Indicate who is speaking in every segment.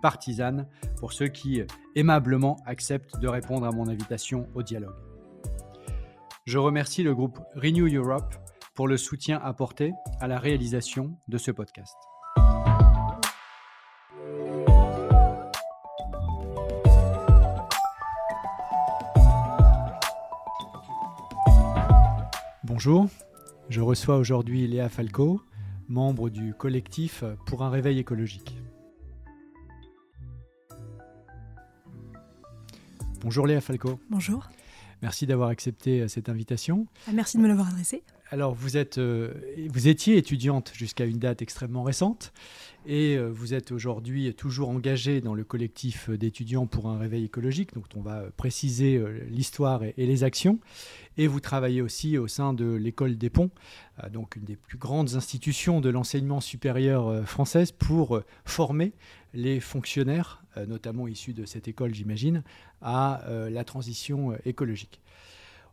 Speaker 1: partisane pour ceux qui aimablement acceptent de répondre à mon invitation au dialogue. Je remercie le groupe Renew Europe pour le soutien apporté à la réalisation de ce podcast. Bonjour, je reçois aujourd'hui Léa Falco, membre du collectif pour un réveil écologique. Bonjour Léa Falco.
Speaker 2: Bonjour.
Speaker 1: Merci d'avoir accepté euh, cette invitation.
Speaker 2: Ah, merci de me l'avoir adressée.
Speaker 1: Alors, vous, êtes, euh, vous étiez étudiante jusqu'à une date extrêmement récente et euh, vous êtes aujourd'hui toujours engagée dans le collectif d'étudiants pour un réveil écologique, donc on va préciser l'histoire et, les actions. Et vous travaillez aussi au sein de l'école des ponts, donc une des plus grandes institutions de l'enseignement supérieur française pour former les fonctionnaires, notamment issus de cette école, j'imagine, à la transition écologique.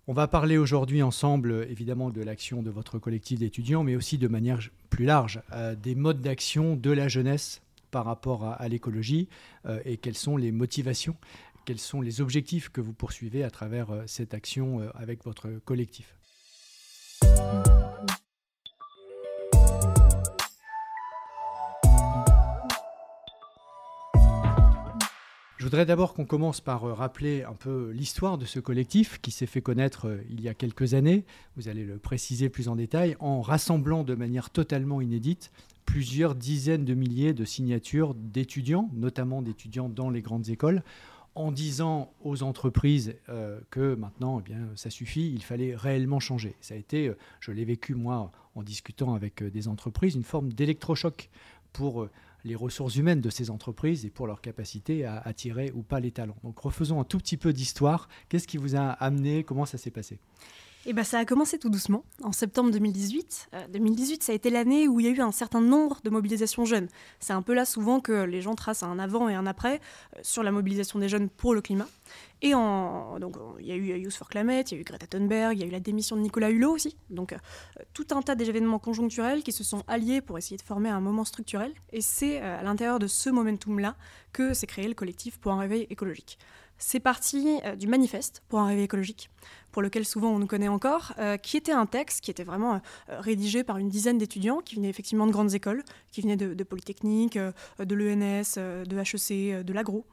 Speaker 1: On va parler aujourd'hui ensemble, évidemment, de l'action de votre collectif d'étudiants, mais aussi de manière plus large euh, des modes d'action de la jeunesse par rapport à, l'écologie euh, et quelles sont les motivations, quels sont les objectifs que vous poursuivez à travers euh, cette action avec votre collectif. Voudrais d'abord qu'on commence par euh, rappeler un peu l'histoire de ce collectif qui s'est fait connaître euh, il y a quelques années, vous allez le préciser plus en détail, en rassemblant de manière totalement inédite plusieurs dizaines de milliers de signatures d'étudiants, notamment d'étudiants dans les grandes écoles, en disant aux entreprises euh, que maintenant, eh bien, ça suffit, il fallait réellement changer. Ça a été, je l'ai vécu moi en discutant avec des entreprises, une forme d'électrochoc pour les ressources humaines de ces entreprises et pour leur capacité à attirer ou pas les talents. Donc refaisons un tout petit peu d'histoire. Qu'est-ce qui vous a amené? Comment ça s'est passé?
Speaker 2: Eh ben, ça a commencé tout doucement, en septembre 2018. 2018, euh, ça a été l'année où il y a eu un certain nombre de mobilisations jeunes. C'est un peu là souvent que les gens tracent un avant et un après euh, sur la mobilisation des jeunes pour le climat. Et en, donc, il y a eu Youth for Climate, il y a eu Greta Thunberg, il y a eu la démission de Nicolas Hulot aussi. Donc, euh, tout un tas d'événements conjoncturels qui se sont alliés pour essayer de former un moment structurel. Et c'est à l'intérieur de ce momentum-là que s'est créé le collectif pour un réveil écologique. C'est parti du manifeste pour un réveil écologique pour lequel souvent on nous connaît encore, euh, qui était un texte qui était vraiment euh, rédigé par une dizaine d'étudiants qui venaient effectivement de grandes écoles, qui venaient de, Polytechnique, euh, de l'ENS, de HEC, de l'agro.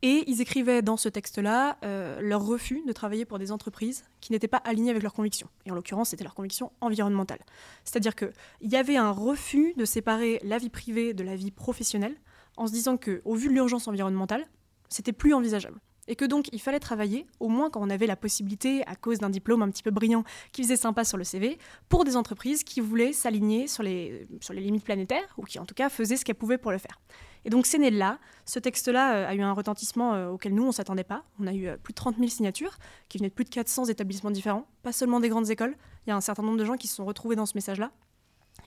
Speaker 2: Et ils écrivaient dans ce texte-là leur refus de travailler pour des entreprises qui n'étaient pas alignées avec leurs convictions. Et en l'occurrence, c'était leur conviction environnementale. C'est-à-dire qu'il y avait un refus de séparer la vie privée de la vie professionnelle en se disant qu'au vu de l'urgence environnementale, c'était plus envisageable et que donc il fallait travailler, au moins quand on avait la possibilité, à cause d'un diplôme un petit peu brillant qui faisait sympa sur le CV, pour des entreprises qui voulaient s'aligner sur les, limites planétaires, ou qui en tout cas faisaient ce qu'elles pouvaient pour le faire. Et donc c'est né là. Ce texte-là euh, a eu un retentissement euh, auquel nous, on ne s'attendait pas. On a eu euh, plus de 30 000 signatures qui venaient de plus de 400 établissements différents, pas seulement des grandes écoles. Il y a un certain nombre de gens qui se sont retrouvés dans ce message-là.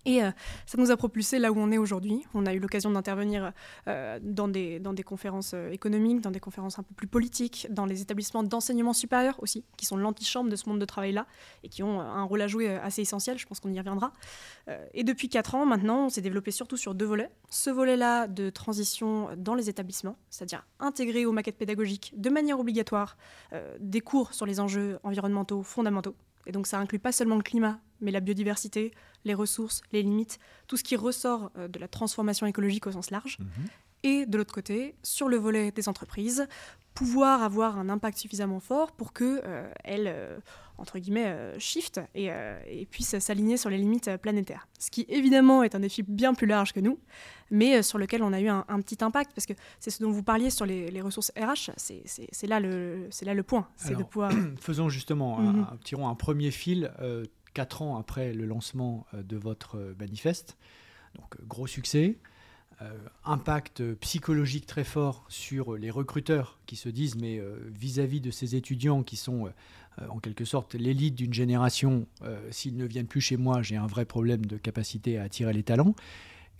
Speaker 2: Et euh, ça nous a propulsé là où on est aujourd'hui. On a eu l'occasion d'intervenir euh, dans, des, conférences euh, économiques, dans des conférences un peu plus politiques, dans les établissements d'enseignement supérieur aussi, qui sont l'antichambre de ce monde de travail-là et qui ont un rôle à jouer assez essentiel. Je pense qu'on y reviendra. et depuis quatre ans, maintenant, on s'est développé surtout sur deux volets. Ce volet-là de transition dans les établissements, c'est-à-dire intégrer aux maquettes pédagogiques de manière obligatoire des cours sur les enjeux environnementaux fondamentaux. Et donc ça inclut pas seulement le climat, mais la biodiversité, les ressources, les limites, tout ce qui ressort euh, de la transformation écologique au sens large. Mhm. et de l'autre côté, sur le volet des entreprises, pouvoir avoir un impact suffisamment fort pour qu'elles, euh, entre guillemets, euh, shift et, euh, et puissent s'aligner sur les limites planétaires. Ce qui, évidemment, est un défi bien plus large que nous, mais sur lequel on a eu un, petit impact, parce que c'est ce dont vous parliez sur les, ressources RH, c'est là, le, là le point.
Speaker 1: de pouvoir... Faisons justement, mhm. un, tirons un premier fil, quatre ans après le lancement de votre manifeste. Donc, gros succès. Euh, impact psychologique très fort sur les recruteurs qui se disent mais euh, vis-à-vis de ces étudiants qui sont euh, en quelque sorte l'élite d'une génération, s'ils ne viennent plus chez moi, j'ai un vrai problème de capacité à attirer les talents.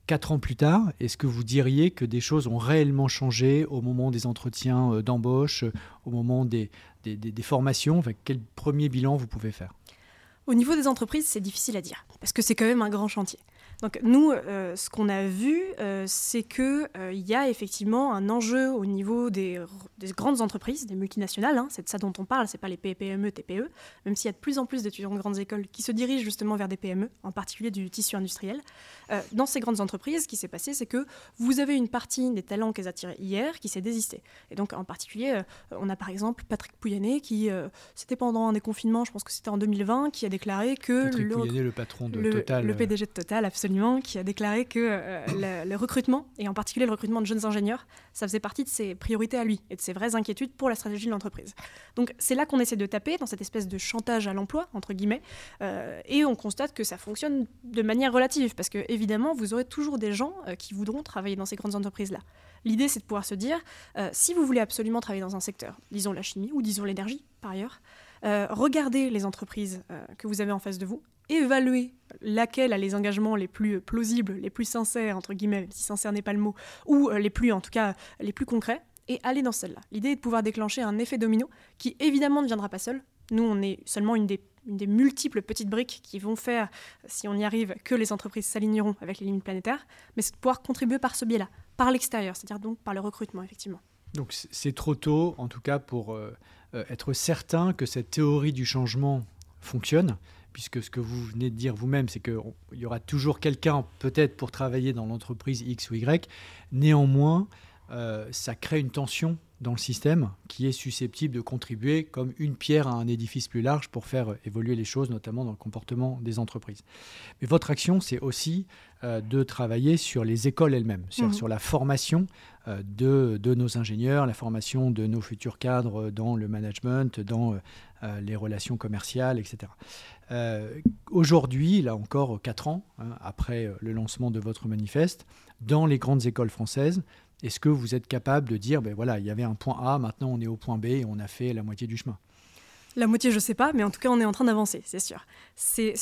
Speaker 1: Quatre ans plus tard, est-ce que vous diriez que des choses ont réellement changé au moment des entretiens d'embauche, au moment des, des, formations? Quel premier bilan vous pouvez faire?
Speaker 2: Au niveau des entreprises, c'est difficile à dire, parce que c'est quand même un grand chantier. Donc nous, euh, ce qu'on a vu, euh, c'est qu'il euh, y a effectivement un enjeu au niveau des, grandes entreprises, des multinationales. Hein. c'est de ça dont on parle, c'est pas les PME, TPE, même s'il y a de plus en plus d'étudiants de grandes écoles qui se dirigent justement vers des PME, en particulier du tissu industriel. dans ces grandes entreprises, ce qui s'est passé, c'est que vous avez une partie des talents qu'elles attiraient hier qui s'est désistée. Et donc en particulier, on a par exemple Patrick Pouyanné qui, c'était pendant un des confinements, je pense que c'était en 2020, qui a déclaré que
Speaker 1: Patrick le, Pouyanné, le patron de Total,
Speaker 2: le PDG de Total, absolument qui a déclaré que euh, le, recrutement, et en particulier le recrutement de jeunes ingénieurs, ça faisait partie de ses priorités à lui et de ses vraies inquiétudes pour la stratégie de l'entreprise. Donc c'est là qu'on essaie de taper, dans cette espèce de chantage à l'emploi, entre guillemets, euh, et on constate que ça fonctionne de manière relative, parce que évidemment, vous aurez toujours des gens euh, qui voudront travailler dans ces grandes entreprises-là. L'idée, c'est de pouvoir se dire, si vous voulez absolument travailler dans un secteur, disons la chimie ou disons l'énergie, par ailleurs, regardez les entreprises que vous avez en face de vous évaluer laquelle a les engagements les plus plausibles, les plus sincères, entre guillemets, si sincère n'est pas le mot, ou euh, les plus, en tout cas, les plus concrets, et aller dans celle-là. L'idée est de pouvoir déclencher un effet domino qui, évidemment, ne viendra pas seul. Nous, on est seulement une des, multiples petites briques qui vont faire, si on y arrive, que les entreprises s'aligneront avec les limites planétaires, mais c'est de pouvoir contribuer par ce biais-là, par l'extérieur, c'est-à-dire donc par le recrutement, effectivement.
Speaker 1: Donc c'est trop tôt, en tout cas, pour euh, euh, être certain que cette théorie du changement fonctionne puisque ce que vous venez de dire vous-même, c'est qu'il y aura toujours quelqu'un peut-être pour travailler dans l'entreprise X ou Y. Néanmoins, euh, ça crée une tension dans le système qui est susceptible de contribuer comme une pierre à un édifice plus large pour faire évoluer les choses, notamment dans le comportement des entreprises. Mais votre action, c'est aussi euh, de travailler sur les écoles elles-mêmes, sur, mmh. sur la formation euh, de, de, nos ingénieurs, la formation de nos futurs cadres dans le management, dans les relations commerciales, etc. Aujourd'hui, là encore quatre ans hein, après le lancement de votre manifeste, dans les grandes écoles françaises, est-ce que vous êtes capable de dire, ben voilà, il y avait un point A, maintenant on est au point B et on a fait la moitié du chemin?
Speaker 2: La moitié, je ne sais pas, mais en tout cas, on est en train d'avancer, c'est sûr.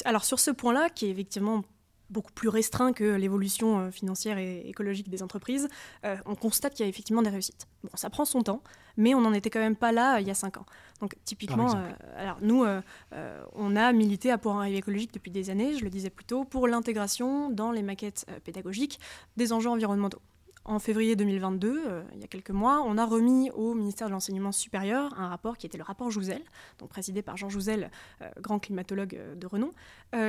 Speaker 2: Alors sur ce point-là, qui est effectivement beaucoup plus restreint que l'évolution euh, financière et écologique des entreprises, euh, on constate qu'il y a effectivement des réussites. Bon, ça prend son temps, mais on n'en était quand même pas là euh, il y a cinq ans. Donc typiquement, alors nous, on a milité à Pour un rêve écologique depuis des années, je le disais plus tôt, pour l'intégration dans les maquettes pédagogiques des enjeux environnementaux. En février 2022, euh, il y a quelques mois, on a remis au ministère de l'Enseignement supérieur un rapport qui était le rapport Jouzel, donc présidé par Jean Jouzel, euh, grand climatologue euh, de renom,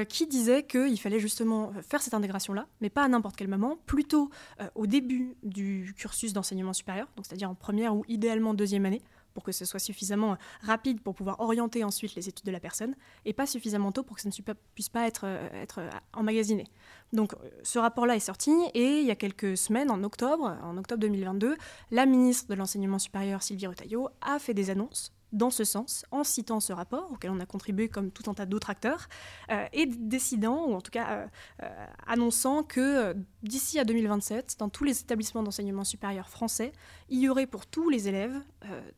Speaker 2: qui disait qu'il fallait justement faire cette intégration-là, mais pas à n'importe quel moment, plutôt au début du cursus d'enseignement supérieur, donc c'est-à-dire en première ou idéalement deuxième année, pour que ce soit suffisamment rapide pour pouvoir orienter ensuite les études de la personne, et pas suffisamment tôt pour que ça ne puisse pas être, être emmagasiné. Donc euh, ce rapport-là est sorti, et il y a quelques semaines, en octobre, en octobre 2022, la ministre de l'Enseignement supérieur, Sylvie Retailleau, a fait des annonces dans ce sens, en citant ce rapport, auquel on a contribué comme tout un tas d'autres acteurs, euh, et décidant, ou en tout cas euh, annonçant que d'ici à 2027, dans tous les établissements d'enseignement supérieur français, il y aurait pour tous les élèves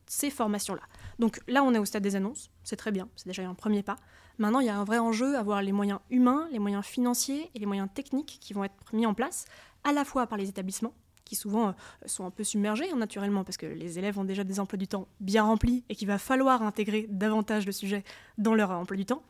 Speaker 2: ces formations-là. Donc là, on est au stade des annonces, c'est très bien, c'est déjà un premier pas. Maintenant, il y a un vrai enjeu à avoir les moyens humains, les moyens financiers et les moyens techniques qui vont être mis en place, à la fois par les établissements, qui souvent euh, sont un peu submergés hein, naturellement parce que les élèves ont déjà des emplois du temps bien remplis et qu'il va falloir intégrer davantage de sujets dans leur emploi du temps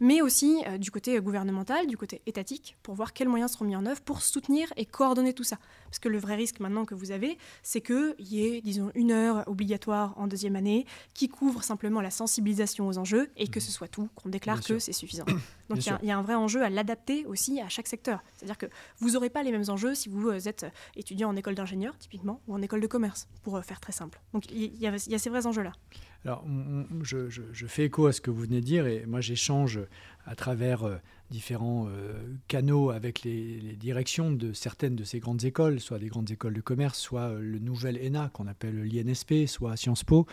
Speaker 2: mais aussi euh, du côté gouvernemental, du côté étatique, pour voir quels moyens seront mis en œuvre pour soutenir et coordonner tout ça. Parce que le vrai risque maintenant que vous avez, c'est qu'il y ait, disons, une heure obligatoire en deuxième année qui couvre simplement la sensibilisation aux enjeux et que ce soit tout, qu'on déclare que c'est suffisant. Donc il y, a un vrai enjeu à l'adapter aussi à chaque secteur. C'est-à-dire que vous n'aurez pas les mêmes enjeux si vous êtes étudiant en école d'ingénieur, typiquement, ou en école de commerce, pour faire très simple. Donc il y, a ces vrais enjeux-là.
Speaker 1: Alors, je, fais écho à ce que vous venez de dire, et moi j'échange à travers euh, différents euh, canaux avec les, directions de certaines de ces grandes écoles, soit des grandes écoles de commerce, soit euh, le nouvel ENA qu'on appelle l'INSP, soit Sciences Po,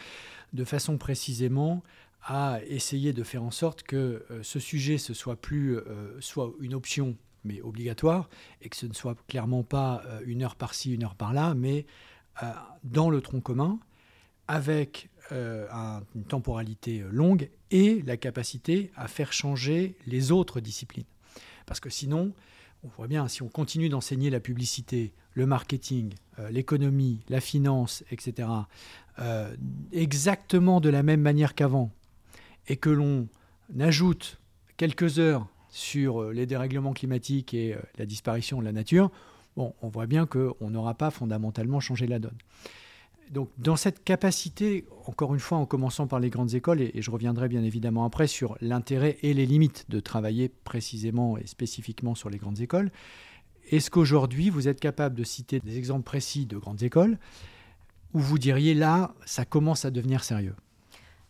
Speaker 1: de façon précisément à essayer de faire en sorte que ce sujet ce soit plus soit une option mais obligatoire et que ce ne soit clairement pas une heure par-ci, une heure par-là, mais dans le tronc commun avec euh, une temporalité euh, longue et la capacité à faire changer les autres disciplines. Parce que sinon, on voit bien, si on continue d'enseigner la publicité, le marketing, euh, l'économie, la finance, etc., exactement de la même manière qu'avant, et que l'on ajoute quelques heures sur les dérèglements climatiques et la disparition de la nature, on voit bien qu'on n'aura pas fondamentalement changé la donne. Donc dans cette capacité, encore une fois en commençant par les grandes écoles, et, je reviendrai bien évidemment après sur l'intérêt et les limites de travailler précisément et spécifiquement sur les grandes écoles, est-ce qu'aujourd'hui vous êtes capable de citer des exemples précis de grandes écoles où vous diriez là, ça commence à devenir sérieux?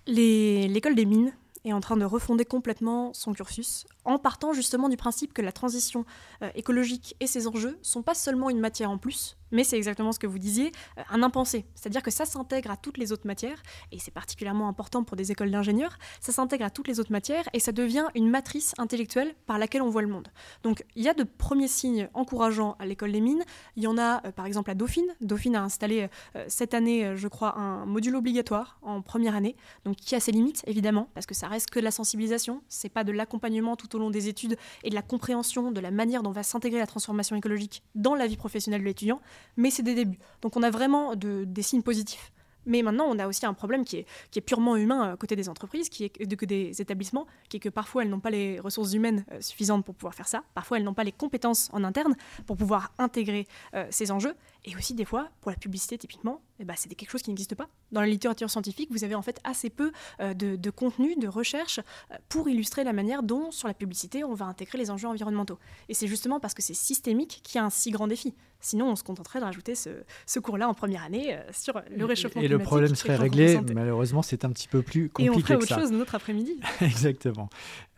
Speaker 2: L'école des mines est en train de refonder complètement son cursus en partant justement du principe que la transition euh, écologique et ses enjeux sont pas seulement une matière en plus, mais c'est exactement ce que vous disiez, euh, un impensé. C'est-à-dire que ça s'intègre à toutes les autres matières, et c'est particulièrement important pour des écoles d'ingénieurs, ça s'intègre à toutes les autres matières et ça devient une matrice intellectuelle par laquelle on voit le monde. Donc il y a de premiers signes encourageants à l'école des mines. Il y en a euh, par exemple à Dauphine. Dauphine a installé cette année, je crois, un module obligatoire en première année, donc qui a ses limites évidemment, parce que ça reste que de la sensibilisation, c'est pas de l'accompagnement tout au long des études et de la compréhension de la manière dont va s'intégrer la transformation écologique dans la vie professionnelle de l'étudiant, mais c'est des débuts. Donc on a vraiment des signes positifs. Mais maintenant, on a aussi un problème qui est, purement humain à côté des entreprises, qui est que des établissements, qui est que parfois elles n'ont pas les ressources humaines euh, suffisantes pour pouvoir faire ça, parfois elles n'ont pas les compétences en interne pour pouvoir intégrer euh, ces enjeux. Et aussi, des fois, pour la publicité, typiquement, eh ben, c'est quelque chose qui n'existe pas. Dans la littérature scientifique, vous avez en fait assez peu euh, de, contenu, de recherche euh, pour illustrer la manière dont, sur la publicité, on va intégrer les enjeux environnementaux. Et c'est justement parce que c'est systémique qu'il y a un si grand défi. Sinon, on se contenterait de rajouter ce, cours-là en première année euh, sur le réchauffement
Speaker 1: et,
Speaker 2: climatique.
Speaker 1: Et le problème serait réglé. Malheureusement, c'est un petit peu plus compliqué. Et on ferait
Speaker 2: autre chose notre après-midi.
Speaker 1: Exactement.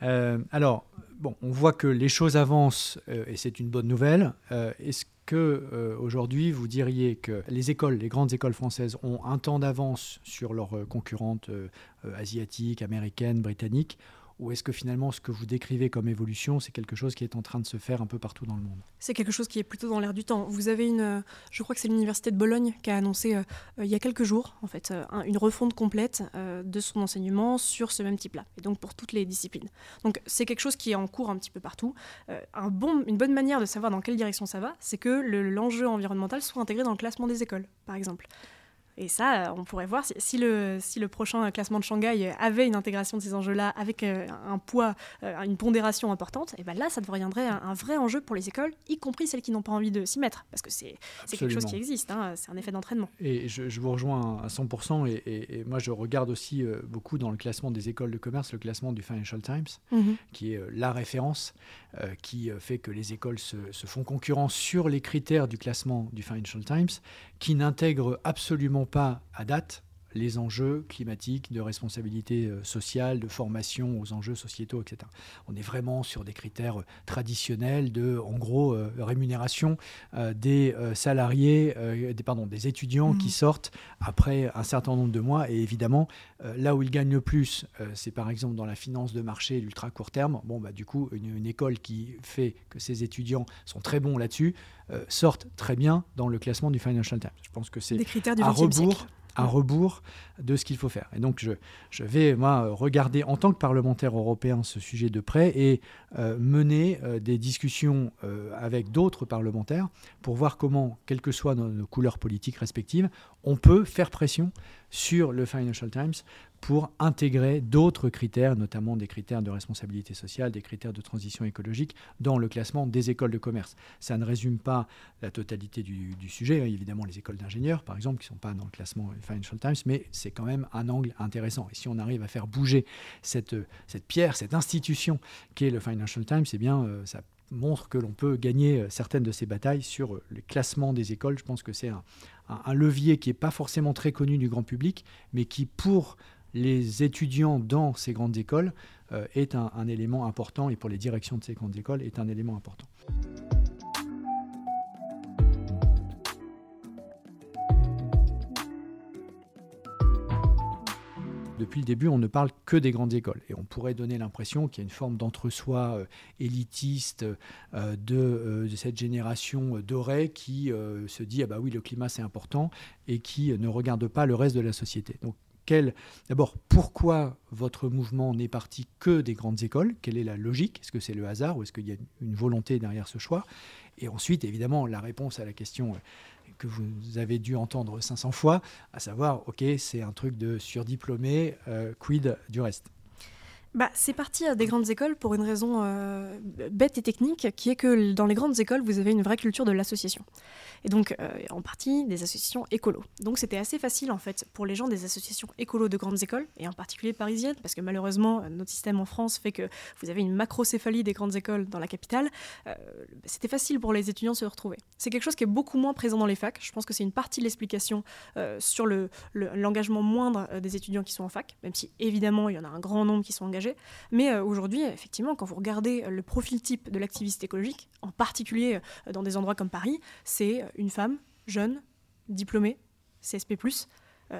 Speaker 1: alors, bon, on voit que les choses avancent et c'est une bonne nouvelle. Est-ce que euh, aujourd'hui vous diriez que les écoles, les grandes écoles françaises ont un temps d'avance sur leurs euh, concurrentes euh, asiatiques, américaines, britanniques ou est-ce que finalement ce que vous décrivez comme évolution, c'est quelque chose qui est en train de se faire un peu partout dans le monde?
Speaker 2: C'est quelque chose qui est plutôt dans l'air du temps. Vous avez une, euh, je crois que c'est l'université de Bologne qui a annoncé euh, euh, il y a quelques jours, en fait, une refonte complète de son enseignement sur ce même type-là, et donc pour toutes les disciplines. Donc c'est quelque chose qui est en cours un petit peu partout. une bonne manière de savoir dans quelle direction ça va, c'est que l'enjeu environnemental soit intégré dans le classement des écoles, par exemple. Et ça, on pourrait voir si, le, si le prochain classement de Shanghai avait une intégration de ces enjeux-là avec euh, un poids, euh, une pondération importante, et ben là, ça deviendrait un, vrai enjeu pour les écoles, y compris celles qui n'ont pas envie de s'y mettre, parce que c'est quelque chose qui existe, hein, c'est un effet d'entraînement.
Speaker 1: Et je, vous rejoins à 100%, et, moi je regarde aussi euh, beaucoup dans le classement des écoles de commerce, le classement du Financial Times, mhm. qui est la référence, qui fait que les écoles se, se font concurrence sur les critères du classement du Financial Times, qui n'intègre absolument pas à date les enjeux climatiques, de responsabilité euh, sociale, de formation aux enjeux sociétaux, etc. On est vraiment sur des critères euh, traditionnels de, en gros, euh, rémunération des salariés, des, pardon, des étudiants qui mmh. sortent après un certain nombre de mois. Et évidemment, là où ils gagnent le plus, c'est par exemple dans la finance de marché l'ultra court terme. Bon, bah, du coup, une, école qui fait que ses étudians sont très bons là-dessus sortent très bien dans le classement du Financial Times. Je pense que c'est
Speaker 2: à
Speaker 1: rebours à rebours de ce qu'il faut faire. Et donc je, je, vais, moi, regarder en tant que parlementaire européen ce sujet de près et euh, mener euh, des discussions euh, avec d'autres parlementaires pour voir comment, quelles que soient nos, couleurs politiques respectives, on peut faire pression sur le Financial Times pour intégrer d'autres critères, notamment des critères de responsabilité sociale, des critères de transition écologique dans le classement des écoles de commerce. Ça ne résume pas la totalité du, sujet, hein. évidemment les écoles d'ingénieurs par exemple qui ne sont pas dans le classement Financial Times, mais c'est quand même un angle intéressant. Et si on arrive à faire bouger cette, cette pierre, cette institution qu'est le Financial Times, eh bien euh, ça montre que l'on peut gagner euh, certaines de ces batailles sur euh, les classements des écoles. Je pense que c'est un, levier qui n'est pas forcément très connu du grand public, mais qui, pour les étudiants dans ces grandes écoles, euh, est un, élément important, et pour les directions de ces grandes écoles, est un élément important. depuis le début, on ne parle que des grandes écoles. Et on pourrait donner l'impression qu'il y a une forme d'entre-soi euh, élitiste euh, de, cette génération dorée qui se dit ah bah oui, le climat c'est important et qui ne regarde pas le reste de la société. D'abord, pourquoi votre mouvement n'est parti que des grandes écoles? Quelle est la logique? Est-ce que c'est le hasard ou est-ce qu'il y a une volonté derrière ce choix? Et ensuite, évidemment, la réponse à la question que vous avez dû entendre 500 fois, à savoir, OK, c'est un truc de surdiplômé, euh, quid du reste?
Speaker 2: Bah, c'est parti des grandes écoles pour une raison euh, bête et technique, qui est que dans les grandes écoles, vous avez une vraie culture de l'association. Et donc, euh, en partie, des associations écolos. Donc, c'était assez facile, en fait, pour les gens des associations écolos de grandes écoles, et en particulier parisiennes, parce que malheureusement, notre système en France fait que vous avez une macrocéphalie des grandes écoles dans la capitale. Euh, c'était facile pour les étudiants de se retrouver. C'est quelque chose qui est beaucoup moins présent dans les facs. Je pense que c'est une partie de l'explication sur l'engagement le, moindre des étudiants qui sont en fac, même si, évidemment, il y en a un grand nombre qui sont engagés mais euh, aujourd'hui, effectivement, quand vous regardez euh, le profil type de l'activiste écologique, en particulier euh, dans des endroits comme Paris, c'est une femme jeune, diplômée, CSP+,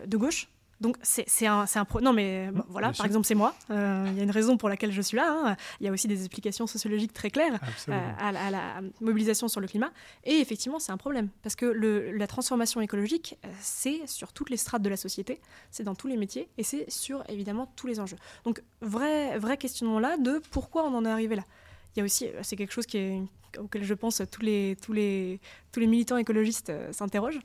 Speaker 2: de gauche, donc c'est un, un pro... Non mais mmh, voilà, par exemple c'est moi. Euh, il y a une raison pour laquelle je suis là. Hein. Il y a aussi des explications sociologiques très claires euh, à, la, mobilisation sur le climat. Et effectivement c'est un problème parce que le, la transformation écologique euh, c'est sur toutes les strates de la société, c'est dans tous les métiers et c'est sur évidemment tous les enjeux. Donc vrai, vrai questionnement là de pourquoi on en est arrivé là. Il y a aussi, c'est quelque chose auquel je pense tous les, tous les, militants écologistes s'interrogent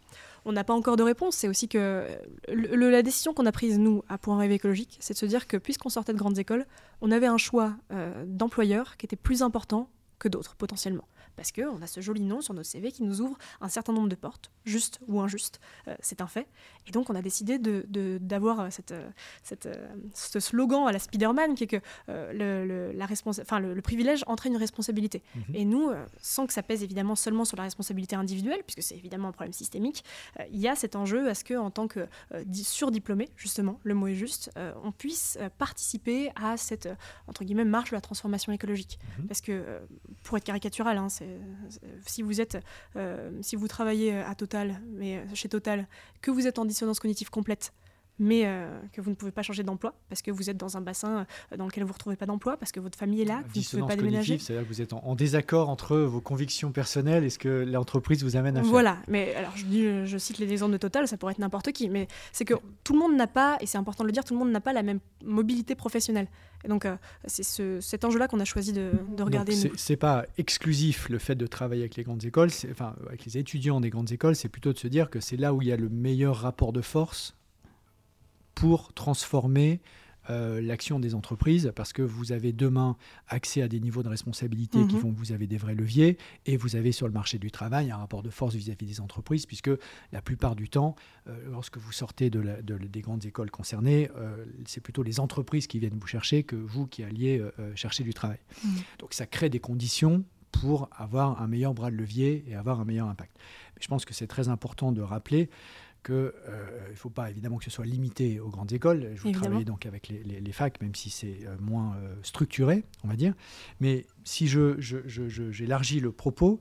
Speaker 2: on n'a pas encore de réponse. C'est aussi que la décision qu'on a prise, nous, à Point Rêve écologique, c'est de se dire que puisqu'on sortait de grandes écoles, on avait un choix euh, d'employeur qui était plus important que d'autres, potentiellement parce qu'on a ce joli nom sur nos CV qui nous ouvre un certain nombre de portes, juste ou injuste, euh, c'est un fait. Et donc on a décidé d'avoir de, cette, euh, cette, euh, ce slogan à la Spider-Man qui est que le, la enfin, le, privilège entraîne une responsabilité. Mhm. Et nous, sans que ça pèse évidemment seulement sur la responsabilité individuelle, puisque c'est évidemment un problème systémique, il y a cet enjeu à ce qu'en tant que surdiplômé, justement, le mot est juste, on puisse participer à cette, entre guillemets, marche de la transformation écologique. Mhm. Parce que, pour être caricatural, hein, c'est si vous êtes, euh, si vous travaillez à Total, mais euh, chez Total, que vous êtes en dissonance cognitive complète, mais euh, que vous ne pouvez pas changer d'emploi parce que vous êtes dans un bassin dans lequel vous ne retrouvez pas d'emploi, parce que votre famille est là, vous ne pouvez pas déménager.
Speaker 1: C'est-à-dire que vous êtes en, désaccord entre vos convictions personnelles et ce que l'entreprise vous amène à faire.
Speaker 2: Voilà, mais alors je, je cite les exemples de Total, ça pourrait être n'importe qui, mais c'est que tout le monde n'a pas, et c'est important de le dire, tout le monde n'a pas la même mobilité professionnelle. Et donc, euh, c'est ce, cet enjeu-là qu'on a choisi de, de regarder.
Speaker 1: Ce n'est pas exclusif le fait de travailler avec les grandes écoles, enfin, avec les étudiants des grandes écoles, c'est plutôt de se dire que c'est là où il y a le meilleur rapport de force pour transformer euh, l'action des entreprises parce que vous avez demain accès à des niveaux de responsabilité qui mhm. que vous avez des vrais leviers et vous avez sur le marché du travail un rapport de force vis-à-vis des entreprises puisque la plupart du temps, euh, lorsque vous sortez de, des grandes écoles concernées, euh, c'est plutôt les entreprises qui viennent vous chercher que vous qui alliez chercher du travail. Mhm. Donc ça crée des conditions pour avoir un meilleur bras de levier et avoir un meilleur impact. Mais je pense que c'est très important de rappeler qu'il ne euh, faut pas évidemment que ce soit limité aux grandes écoles. Je vous travaillez donc avec les, facs, même si c'est euh, moins euh, structuré, on va dire. Mais si je, j'élargis le propos,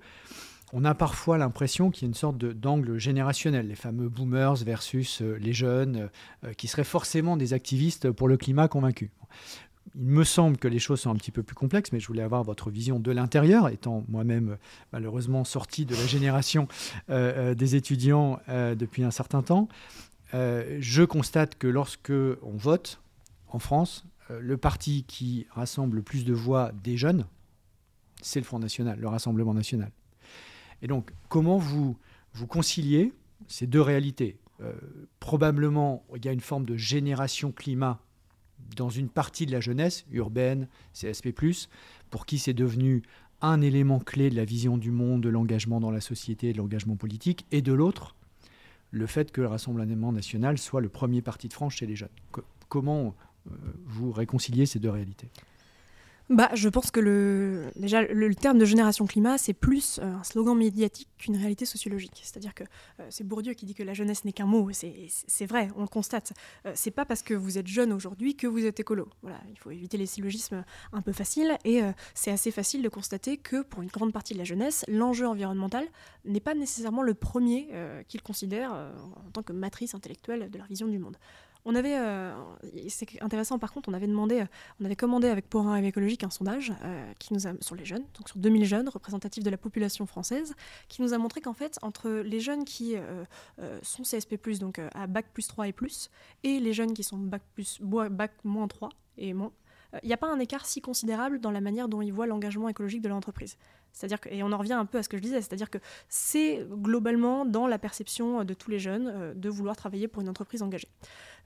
Speaker 1: on a parfois l'impression qu'il y a une sorte d'angle générationnel, les fameux boomers versus les jeunes, qui seraient forcément des activistes pour le climat convaincus il me semble que les choses sont un petit peu plus complexes, mais je voulais avoir votre vision de l'intérieur, étant moi-même euh, malheureusement sorti de la génération euh, euh, des étudiants depuis un certain temps. je constate que lorsque on vote en France, le parti qui rassemble le plus de voix des jeunes, c'est le Front National, le Rassemblement National. Et donc, comment vous, vous conciliez ces deux réalités? Probablement, il y a une forme de génération climat dans une partie de la jeunesse, urbaine, CSP, pour qui c'est devenu un élément clé de la vision du monde, de l'engagement dans la société, de l'engagement politique, et de l'autre, le fait que le Rassemblement national soit le premier parti de France chez les jeunes. comment euh, vous réconciliez ces deux réalités?
Speaker 2: Bah, je pense que le, déjà, le, terme de génération climat, c'est plus euh, un slogan médiatique qu'une réalité sociologique. C'est-à-dire que euh, c'est Bourdieu qui dit que la jeunesse n'est qu'un mot. C'est vrai, on le constate. Euh, c'est pas parce que vous êtes jeune aujourd'hui que vous êtes écolo. Voilà, il faut éviter les syllogismes un peu faciles. Et c'est assez facile de constater que pour une grande partie de la jeunesse, l'enjeu environnemental n'est pas nécessairement le premier qu'ils considèrent en tant que matrice intellectuelle de leur vision du monde. On avait, euh, c'est intéressant par contre, on avait demandé, euh, on avait commandé avec Pour un écologique un sondage euh, qui nous a, sur les jeunes, donc sur 2000 jeunes représentatifs de la population française, qui nous a montré qu'en fait, entre les jeunes qui sont CSP+, donc à bac plus 3 et plus, et les jeunes qui sont bac, plus, bac moins 3 et moins, il n'y a pas un écart si considérable dans la manière dont ils voient l'engagement écologique de l'entreprise. C'est-à-dire que, et on en revient un peu à ce que je disais, c'est-à-dire que c'est globalement dans la perception de tous les jeunes de vouloir travailler pour une entreprise engagée.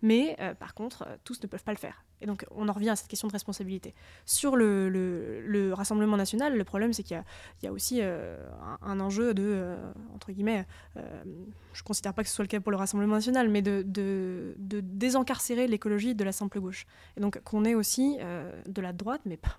Speaker 2: Mais euh, par contre, euh, tous ne peuvent pas le faire. Et donc, on en revient à cette question de responsabilité. Sur le, le, Rassemblement national, le problème, c'est qu'il y, a aussi euh, un, enjeu de, entre guillemets, je ne considère pas que ce soit le cas pour le Rassemblement national, mais de, de désencarcérer l'écologie de la simple gauche. Et donc, qu'on ait aussi de la droite, mais pas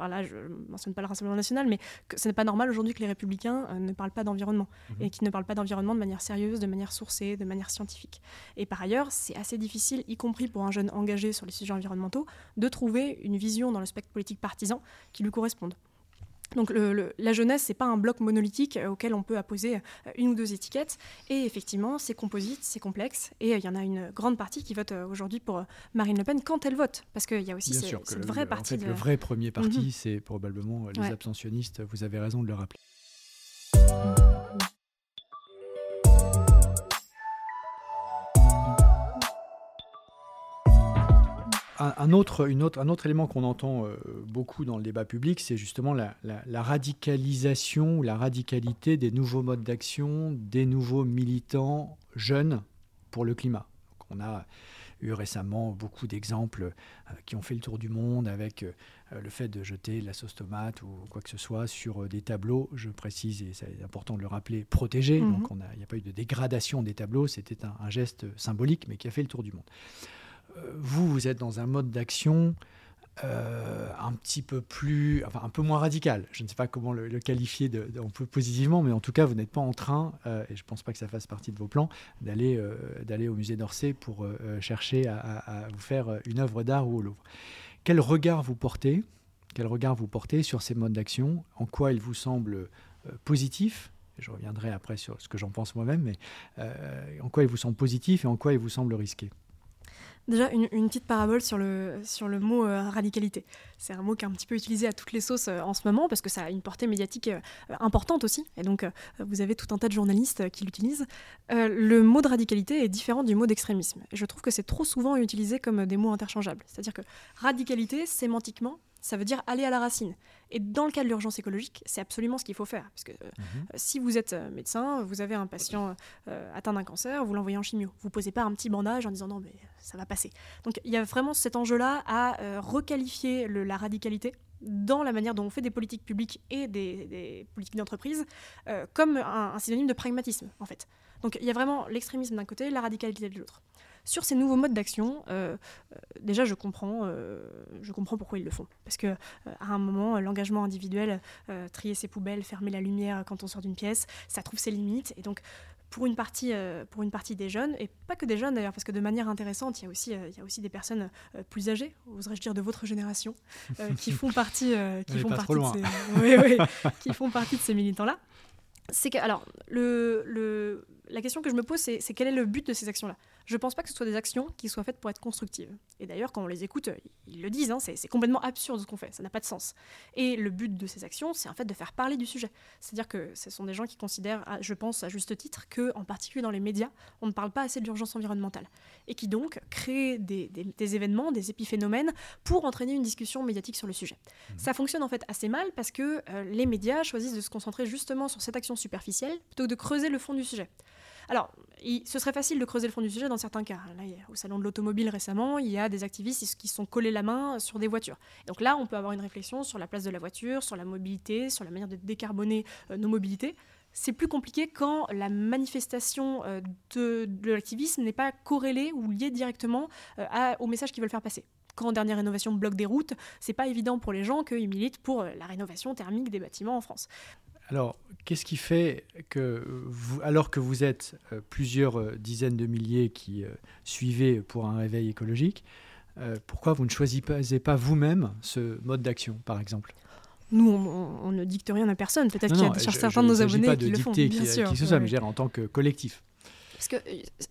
Speaker 2: par là je ne mentionne pas le Rassemblement national, mais que ce n'est pas normal aujourd'hui que les républicains euh, ne parlent pas d'environnement mhm. et qu'ils ne parlent pas d'environnement de manière sérieuse, de manière sourcée, de manière scientifique. Et par ailleurs, c'est assez difficile, y compris pour un jeune engagé sur les sujets environnementaux, de trouver une vision dans le spectre politique partisan qui lui corresponde. Donc la jeunesse, c'est pas un bloc monolithique euh, auquel on peut apposer euh, une ou deux étiquettes. Et effectivement, c'est composite, c'est complexe. Et euh, il y en a une grande partie qui vote aujourd'hui pour Marine Le Pen quand elle vote. Parce qu'il y a aussi cette, vraie partie.
Speaker 1: En fait, Le vrai premier parti, mhm. c'est probablement les abstentionnistes. Vous avez raison de le rappeler. Un, autre, une autre, un autre élément qu'on entend euh, beaucoup dans le débat public, c'est justement la, radicalisation ou la radicalité des nouveaux modes d'action, des nouveaux militants jeunes pour le climat. on a eu récemment beaucoup d'exemples euh, qui ont fait le tour du monde avec euh, le fait de jeter la sauce tomate ou quoi que ce soit sur des tableaux, je précise, et c'est important de le rappeler, protégés. Mhm. Donc il n'y a pas eu de dégradation des tableaux, c'était un, geste symbolique, mais qui a fait le tour du monde vous, vous êtes dans un mode d'action euh, un petit peu plus, enfin un peu moins radical. Je ne sais pas comment le, qualifier de, un peu positivement, mais en tout cas, vous n'êtes pas en train, euh, et je ne pense pas que ça fasse partie de vos plans, d'aller euh, au musée d'Orsay pour chercher à, vous faire une œuvre d'art ou au Louvre. Quel regard vous portez Quel regard vous portez sur ces modes d'action? En quoi ils vous semblent positifs? Je reviendrai après sur ce que j'en pense moi-même, mais en quoi ils vous semblent positifs et en quoi ils vous semblent risqués?
Speaker 2: Déjà, une, petite parabole sur le, sur le mot euh, radicalité. C'est un mot qui est un petit peu utilisé à toutes les sauces euh, en ce moment parce que ça a une portée médiatique euh, importante aussi. Et donc, vous avez tout un tas de journalistes qui l'utilisent. le mot de radicalité est différent du mot d'extrémisme. Je trouve que c'est trop souvent utilisé comme des mots interchangeables. C'est-à-dire que radicalité, sémantiquement, ça veut dire aller à la racine. Et dans le cas de l'urgence écologique, c'est absolument ce qu'il faut faire. Parce que euh, mhm. si vous êtes euh, médecin, vous avez un patient euh, atteint d'un cancer, vous l'envoyez en chimio. Vous posez pas un petit bandage en disant non, mais ça va passer. Donc il y a vraiment cet enjeu-là à requalifier la radicalité dans la manière dont on fait des politiques publiques et des, politiques d'entreprise comme un, un synonyme de pragmatisme, en fait. Donc il y a vraiment l'extrémisme d'un côté, la radicalité de l'autre. Sur ces nouveaux modes d'action, euh, euh, déjà je comprends, euh, je comprends pourquoi ils le font. Parce que à un moment, l'engagement individuel, trier ses poubelles, fermer la lumière quand on sort d'une pièce, ça trouve ses limites. Et donc pour une partie, pour une partie des jeunes, et pas que des jeunes d'ailleurs, parce que de manière intéressante, il y a aussi, il y a aussi des personnes plus âgées, oserais-je dire de votre génération, qui font partie, qui font partie, de ces, oui, oui, qui font partie de ces militants-là. C'est que, alors, le, le, la question que je me pose, c'est quel est le but de ces actions-là? Je ne pense pas que ce soit des actions qui soient faites pour être constructives. Et d'ailleurs, quand on les écoute, ils le disent, hein, c'est complètement absurde ce qu'on fait, ça n'a pas de sens. Et le but de ces actions, c'est en fait de faire parler du sujet. C'est-à-dire que ce sont des gens qui considèrent, je pense à juste titre, que en particulier dans les médias, on ne parle pas assez de l'urgence environnementale. Et qui donc créent des, événements, des épiphénomènes pour entraîner une discussion médiatique sur le sujet. Mmh. Ça fonctionne en fait assez mal parce que euh, les médias choisissent de se concentrer justement sur cette action superficielle plutôt que de creuser le fond du sujet. Alors, ce serait facile de creuser le fond du sujet dans certains cas. Là, au salon de l'automobile récemment, il y a des activistes qui sont collés la main sur des voitures. Donc là, on peut avoir une réflexion sur la place de la voiture, sur la mobilité, sur la manière de décarboner euh, nos mobilités. C'est plus compliqué quand la manifestation euh, de, l'activisme n'est pas corrélée ou liée directement euh, au message qu'ils veulent faire passer quand dernière rénovation bloque des routes, c'est pas évident pour les gens qu'ils militent pour la rénovation thermique des bâtiments en France.
Speaker 1: Alors, qu'est-ce qui fait que, vous, alors que vous êtes euh, plusieurs euh, dizaines de milliers qui euh, suivez pour un réveil écologique, pourquoi vous ne choisissez pas vous-même ce mode d'action, par exemple?
Speaker 2: Nous, on, ne dicte rien à personne. Peut-être qu'il y a certains de nos abonnés qui le font. Bien
Speaker 1: qui,
Speaker 2: sûr.
Speaker 1: Qui ce soit, mais en tant que collectif.
Speaker 2: Parce que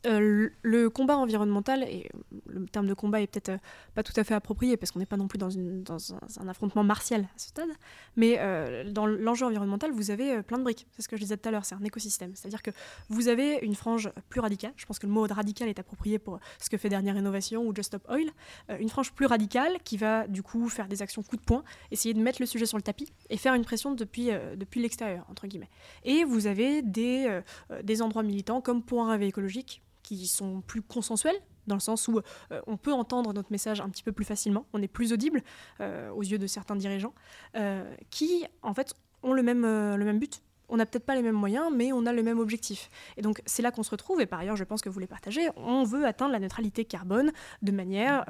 Speaker 2: euh, le combat environnemental, et le terme de combat est peut-être euh, pas tout à fait approprié parce qu'on n'est pas non plus dans, un, affrontement martial à ce stade, mais euh, dans l'enjeu environnemental, vous avez plein de briques. C'est ce que je disais tout à l'heure, c'est un écosystème. C'est-à-dire que vous avez une frange plus radicale, je pense que le mot radical est approprié pour ce que fait Dernière Innovation ou Just Stop Oil, une frange plus radicale qui va du coup faire des actions coup de poing, essayer de mettre le sujet sur le tapis et faire une pression depuis, depuis l'extérieur, entre guillemets. Et vous avez des, des endroits militants comme pour un écologiques qui sont plus consensuels, dans le sens où euh, on peut entendre notre message un petit peu plus facilement, on est plus audible euh, aux yeux de certains dirigeants, euh, qui en fait ont le même, le même but, on n'a peut-être pas les mêmes moyens, mais on a le même objectif. Et donc c'est là qu'on se retrouve, et par ailleurs je pense que vous les partagez, on veut atteindre la neutralité carbone de manière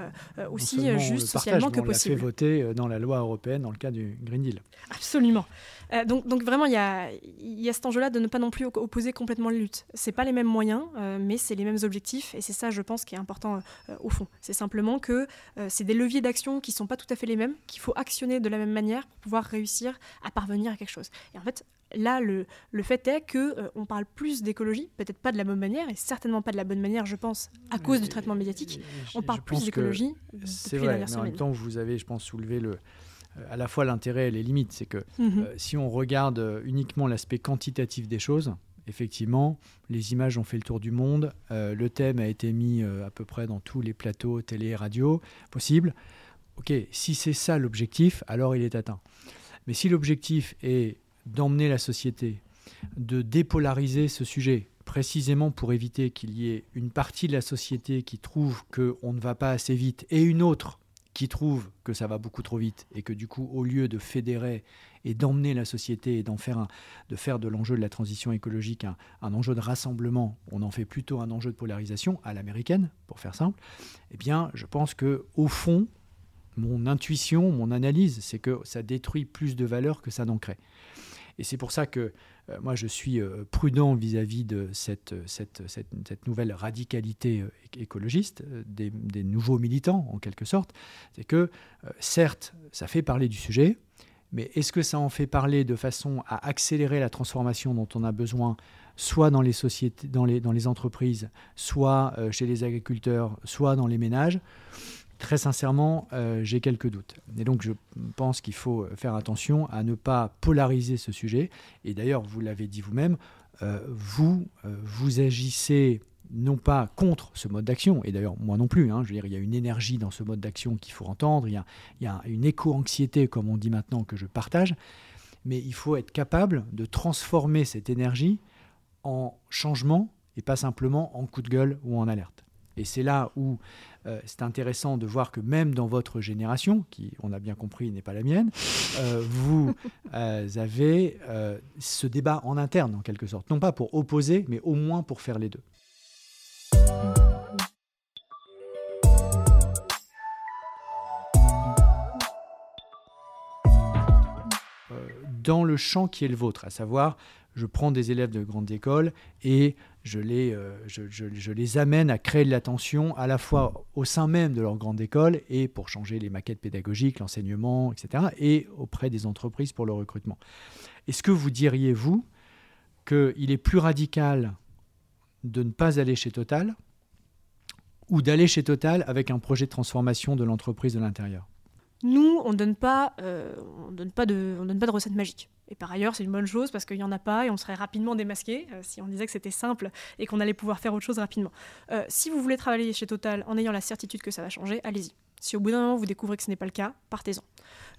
Speaker 2: aussi juste socialement que possible.
Speaker 1: On l'a fait voter dans la loi européenne dans le cas du Green Deal.
Speaker 2: Absolument. Donc, donc vraiment il y a, y a cet enjeu-là de ne pas non plus opposer complètement les luttes. C'est pas les mêmes moyens, mais c'est les mêmes objectifs, et c'est ça je pense qui est important au fond. C'est simplement que c'est des leviers d'action qui sont pas tout à fait les mêmes, qu'il faut actionner de la même manière pour pouvoir réussir à parvenir à quelque chose. Et en fait, là, le, fait est que euh, on parle plus d'écologie, peut-être pas de la bonne manière, et certainement pas de la bonne manière, je pense, à cause du traitement médiatique. On parle plus d'écologie
Speaker 1: C'est vrai, mais en même temps, vous avez, je pense, soulevé le, euh, à la fois l'intérêt et les limites. C'est que mhm. euh, si on regarde uniquement l'aspect quantitatif des choses, effectivement, les images ont fait le tour du monde. le thème a été mis à peu près dans tous les plateaux télé et radio possibles. Ok, si c'est ça l'objectif, alors il est atteint. Mais si l'objectif est d'emmener la société, de dépolariser ce sujet, précisément pour éviter qu'il y ait une partie de la société qui trouve qu'on ne va pas assez vite et une autre qui trouve que ça va beaucoup trop vite et que du coup, au lieu de fédérer et d'emmener la société et d'en faire de faire de l'enjeu de la transition écologique un, un, enjeu de rassemblement, on en fait plutôt un enjeu de polarisation à l'américaine, pour faire simple. Eh bien, je pense que au fond, mon intuition, mon analyse, c'est que ça détruit plus de valeur que ça n'en crée. Et c'est pour ça que euh, moi, je suis euh, prudent vis-à-vis de cette, cette, nouvelle radicalité euh, écologiste, des, nouveaux militants, en quelque sorte. C'est que, certes, ça fait parler du sujet, mais est-ce que ça en fait parler de façon à accélérer la transformation dont on a besoin, soit dans les entreprises, soit chez les agriculteurs, soit dans les ménages? Très sincèrement, euh, j'ai quelques doutes. Et donc, je pense qu'il faut faire attention à ne pas polariser ce sujet. Et d'ailleurs, vous l'avez dit vous-même, euh, vous, euh, vous agissez non pas contre ce mode d'action, et d'ailleurs moi non plus, hein, je veux dire, il y a une énergie dans ce mode d'action qu'il faut entendre, il y a, il y a une éco-anxiété, comme on dit maintenant, que je partage, mais il faut être capable de transformer cette énergie en changement et pas simplement en coup de gueule ou en alerte. Et c'est là où euh, c'est intéressant de voir que même dans votre génération, qui, on a bien compris, n'est pas la mienne, euh, vous euh, avez ce débat en interne, en quelque sorte. Non pas pour opposer, mais au moins pour faire les deux. dans le champ qui est le vôtre, à savoir je prends des élèves de grande école et je les, euh, je, les amène à créer de l'attention à la fois au sein même de leur grande école et pour changer les maquettes pédagogiques, l'enseignement, etc., et auprès des entreprises pour le recrutement. Est-ce que vous diriez, vous, qu'il est plus radical de ne pas aller chez Total ou d'aller chez Total avec un projet de transformation de l'entreprise de l'intérieur?
Speaker 2: Nous, on ne donne, pas, euh, on donne, de, on donne pas de recette magique. Et par ailleurs, c'est une bonne chose parce qu'il n'y en a pas et on serait rapidement démasqué euh, si on disait que c'était simple et qu'on allait pouvoir faire autre chose rapidement. Euh, si vous voulez travailler chez Total en ayant la certitude que ça va changer, allez-y. Si au bout d'un moment vous découvrez que ce n'est pas le cas, partez-en.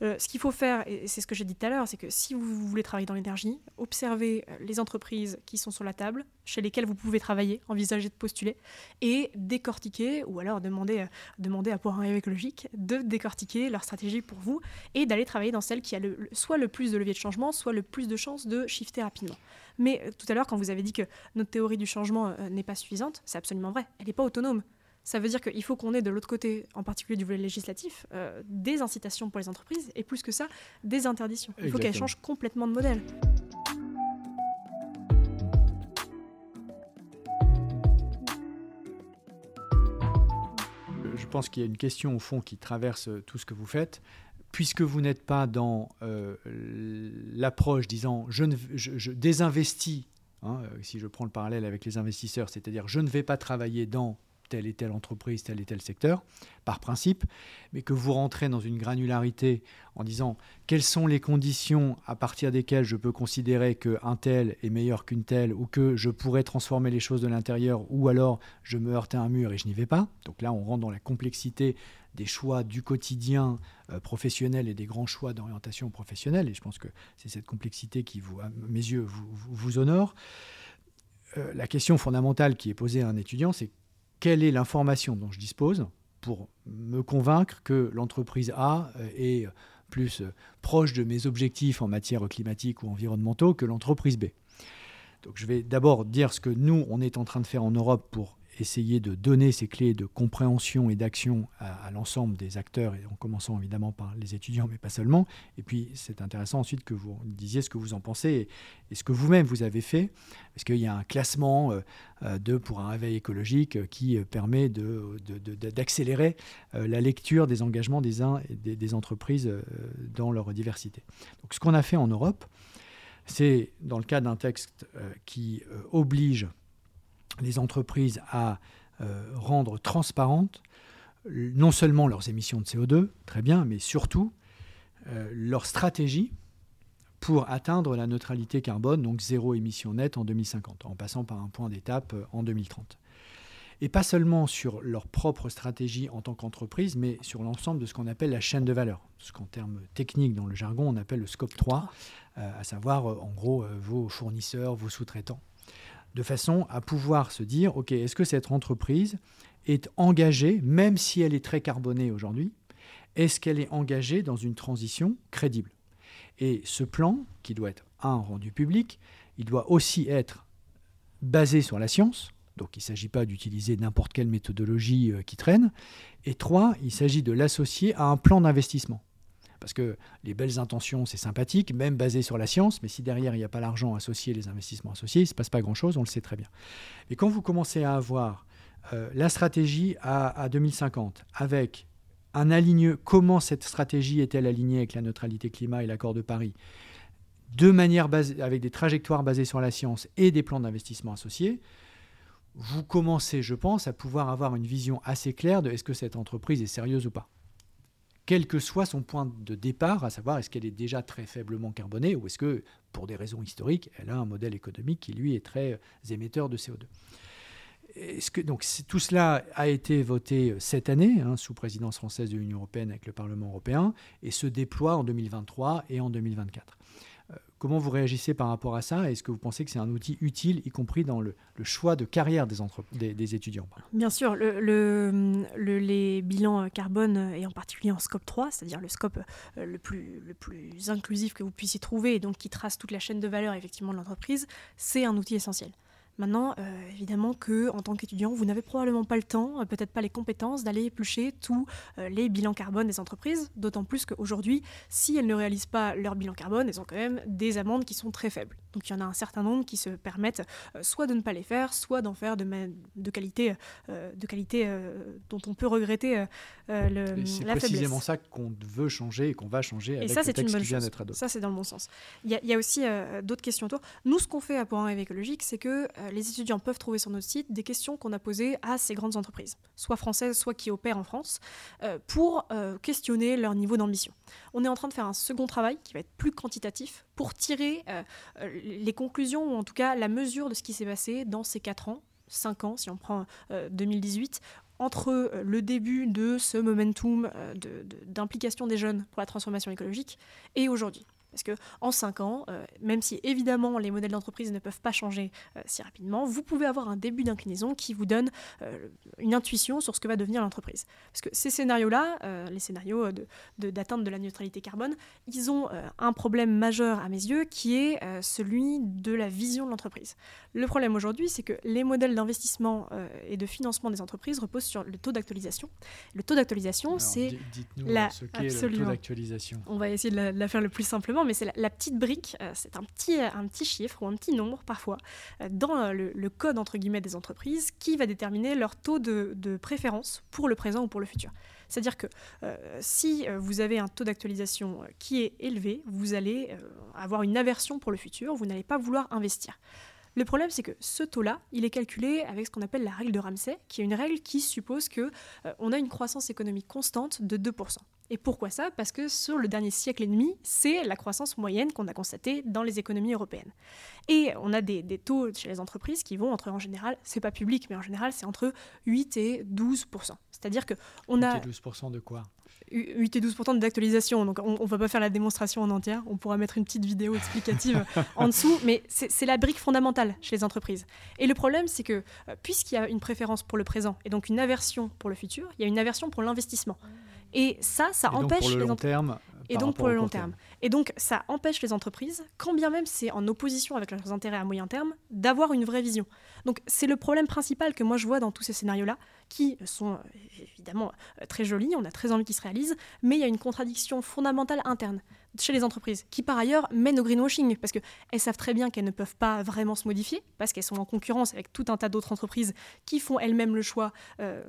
Speaker 2: Euh, ce qu'il faut faire, et c'est ce que j'ai dit tout à l'heure, c'est que si vous voulez travailler dans l'énergie, observez euh, les entreprises qui sont sur la table, chez lesquelles vous pouvez travailler, envisager de postuler, et décortiquer, ou alors demander, demander à Pour un écologique de décortiquer leur stratégie pour vous, et d'aller travailler dans celle qui a le, soit le plus de levier de changement, soit le plus de chances de shifter rapidement. Mais tout à l'heure, quand vous avez dit que notre théorie du changement n'est pas suffisante, c'est absolument vrai, elle n'est pas autonome. Ça veut dire qu'il faut qu'on ait de l'autre côté, en particulier du volet législatif, euh, des incitations pour les entreprises et plus que ça, des interditions. Il faut qu'elles changent complètement de modèle.
Speaker 1: Je pense qu'il y a une question au fond qui traverse tout ce que vous faites. Puisque vous n'êtes pas dans euh, l'approche disant je, je, désinvestis, hein, si je prends le parallèle avec les investisseurs, c'est-à-dire je ne vais pas travailler dans telle et telle entreprise, tel et tel secteur, par principe, mais que vous rentrez dans une granularité en disant quelles sont les conditions à partir desquelles je peux considérer qu'un tel est meilleur qu'une telle, ou que je pourrais transformer les choses de l'intérieur, ou alors je me heurte à un mur et je n'y vais pas. Donc là, on rentre dans la complexité des choix du quotidien euh, professionnel et des grands choix d'orientation professionnelle, et je pense que c'est cette complexité qui, à mes yeux, vous, vous, honore. Euh, la question fondamentale qui est posée à un étudiant, c'est quelle est l'information dont je dispose pour me convaincre que l'entreprise A euh, est plus euh, proche de mes objectifs en matière climatique ou environnementaux que l'entreprise B. Donc je vais d'abord dire ce que nous, on est en train de faire en Europe pour essayer de donner ces clés de compréhension et d'action à, l'ensemble des acteurs, en commençant évidemment par les étudiants, mais pas seulement. Et puis c'est intéressant ensuite que vous disiez ce que vous en pensez et, ce que vous-même vous avez fait, parce qu'il y a un classement euh, euh, de, pour un réveil écologique euh, qui permet d'accélérer la lecture des engagements des uns et des, des entreprises dans leur diversité. Donc ce qu'on a fait en Europe, c'est dans le cas d'un texte qui oblige les entreprises à euh, rendre transparentes non seulement leurs émissions de CO2, très bien, mais surtout euh, leur stratégie pour atteindre la neutralité carbone, donc zéro émission nette en 2050, en passant par un point d'étape euh, en 2030. Et pas seulement sur leur propre stratégie en tant qu'entreprise, mais sur l'ensemble de ce qu'on appelle la chaîne de valeur, ce qu'en termes techniques, dans le jargon, on appelle le scope 3, à savoir en gros vos fournisseurs, vos sous-traitants de façon à pouvoir se dire, OK, est-ce que cette entreprise est engagée, même si elle est très carbonée aujourd'hui, est-ce qu'elle est engagée dans une transition crédible? Et ce plan, qui doit être, un, rendu public, il doit aussi être basé sur la science, donc il ne s'agit pas d'utiliser n'importe quelle méthodologie euh, qui traîne, et trois, il s'agit de l'associer à un plan d'investissement. Parce que les belles intentions, c'est sympathique, même basé sur la science, mais si derrière il n'y a pas l'argent associé, les investissements associés, il ne se passe pas grand-chose, on le sait très bien. Et quand vous commencez à avoir euh, la stratégie à, 2050, avec un aligne, comment cette stratégie est-elle alignée avec la neutralité climat et l'accord de Paris? De manière basée, avec des trajectoires basées sur la science et des plans d'investissement associés, vous commencez, je pense, à pouvoir avoir une vision assez claire de est-ce que cette entreprise est sérieuse ou pas quel que soit son point de départ, à savoir est-ce qu'elle est déjà très faiblement carbonée ou est-ce que, pour des raisons historiques, elle a un modèle économique qui, lui, est très euh, émetteur de CO2. Est-ce que, donc tout cela a été voté euh, cette année, hein, sous présidence française de l'Union européenne avec le Parlement européen, et se déploie en 2023 et en 2024. Comment vous réagissez par rapport à ça? Est-ce que vous pensez que c'est un outil utile, y compris dans le, choix de carrière des, étudiants
Speaker 2: Bien sûr, le, les bilans carbone, et en particulier en scope 3, c'est-à-dire le scope euh, le plus, le plus inclusif que vous puissiez trouver, et donc qui trace toute la chaîne de valeur effectivement de l'entreprise, c'est un outil essentiel. Maintenant, euh, évidemment que en tant qu'étudiant, vous n'avez probablement pas le temps, euh, peut-être pas les compétences d'aller éplucher tous euh, les bilans carbone des entreprises, d'autant plus qu'aujourd'hui, si elles ne réalisent pas leur bilan carbone, elles ont quand même des amendes qui sont très faibles. Donc il y en a un certain nombre qui se permettent soit de ne pas les faire, soit d'en faire de, de qualité, de qualité dont on peut regretter le,
Speaker 1: C'est précisément ça qu'on veut changer et qu'on va changer avec et ça, le texte une bonne qui vient d'être adopté.
Speaker 2: Ça, c'est dans le bon sens. Il y, a aussi d'autres questions autour. Nous, ce qu'on fait à Point Rêve écologique, c'est que les étudiants peuvent trouver sur notre site des questions qu'on a posées à ces grandes entreprises, soit françaises, soit qui opèrent en France, euh, pour euh, questionner leur niveau d'ambition. On est en train de faire un second travail qui va être plus quantitatif pour tirer euh, les conclusions, ou en tout cas la mesure de ce qui s'est passé dans ces 4 ans, 5 ans si on prend 2018, entre le début de ce momentum d'implication des jeunes pour la transformation écologique et aujourd'hui. Parce que en 5 ans, euh, même si évidemment les modèles d'entreprise ne peuvent pas changer euh, si rapidement, vous pouvez avoir un début d'inclinaison qui vous donne euh, une intuition sur ce que va devenir l'entreprise. Parce que ces scénarios-là, les scénarios d'atteinte de, de, la neutralité carbone, ils ont un problème majeur à mes yeux qui est celui de la vision de l'entreprise. Le problème aujourd'hui, c'est que les modèles d'investissement et de financement des entreprises reposent sur le taux d'actualisation. Le taux d'actualisation, c'est
Speaker 1: la... ce qu'est le taux d'actualisation.
Speaker 2: On va essayer de la faire le plus simplement mais c'est la, petite brique, euh, c'est un petit, un petit chiffre ou un petit nombre parfois euh, dans euh, le, code entre guillemets des entreprises qui va déterminer leur taux de, préférence pour le présent ou pour le futur. C'est-à-dire que si vous avez un taux d'actualisation qui est élevé, vous allez avoir une aversion pour le futur, vous n'allez pas vouloir investir. Le problème, c'est que ce taux-là, il est calculé avec ce qu'on appelle la règle de Ramsey, qui est une règle qui suppose que on a une croissance économique constante de 2%. Et pourquoi ça? Parce que sur le dernier siècle et demi, c'est la croissance moyenne qu'on a constatée dans les économies européennes. Et on a des, taux chez les entreprises qui vont entre, en général, c'est pas public, mais en général, c'est entre 8 et 12 C'est-à-dire que on a...
Speaker 1: 8 et 12 de quoi?
Speaker 2: 8 et 12 d'actualisation. Donc on, ne va pas faire la démonstration en entière. On pourra mettre une petite vidéo explicative en dessous. Mais c'est la brique fondamentale chez les entreprises. Et le problème, c'est que euh, puisqu'il y a une préférence pour le présent et donc une aversion pour le futur, il y a une aversion pour l'investissement. Et ça, ça empêche
Speaker 1: pour le
Speaker 2: les
Speaker 1: terme.
Speaker 2: Et donc pour le long terme. Et donc ça empêche les entreprises, quand bien même c'est en opposition avec leurs intérêts à moyen terme, d'avoir une vraie vision. Donc c'est le problème principal que moi je vois dans tous ces scénarios-là, qui sont euh, évidemment euh, très jolis, on a très envie qu'ils se réalisent, mais il y a une contradiction fondamentale interne chez les entreprises, qui par ailleurs mènent au greenwashing, parce qu'elles savent très bien qu'elles ne peuvent pas vraiment se modifier, parce qu'elles sont en concurrence avec tout un tas d'autres entreprises qui font elles-mêmes le choix, euh,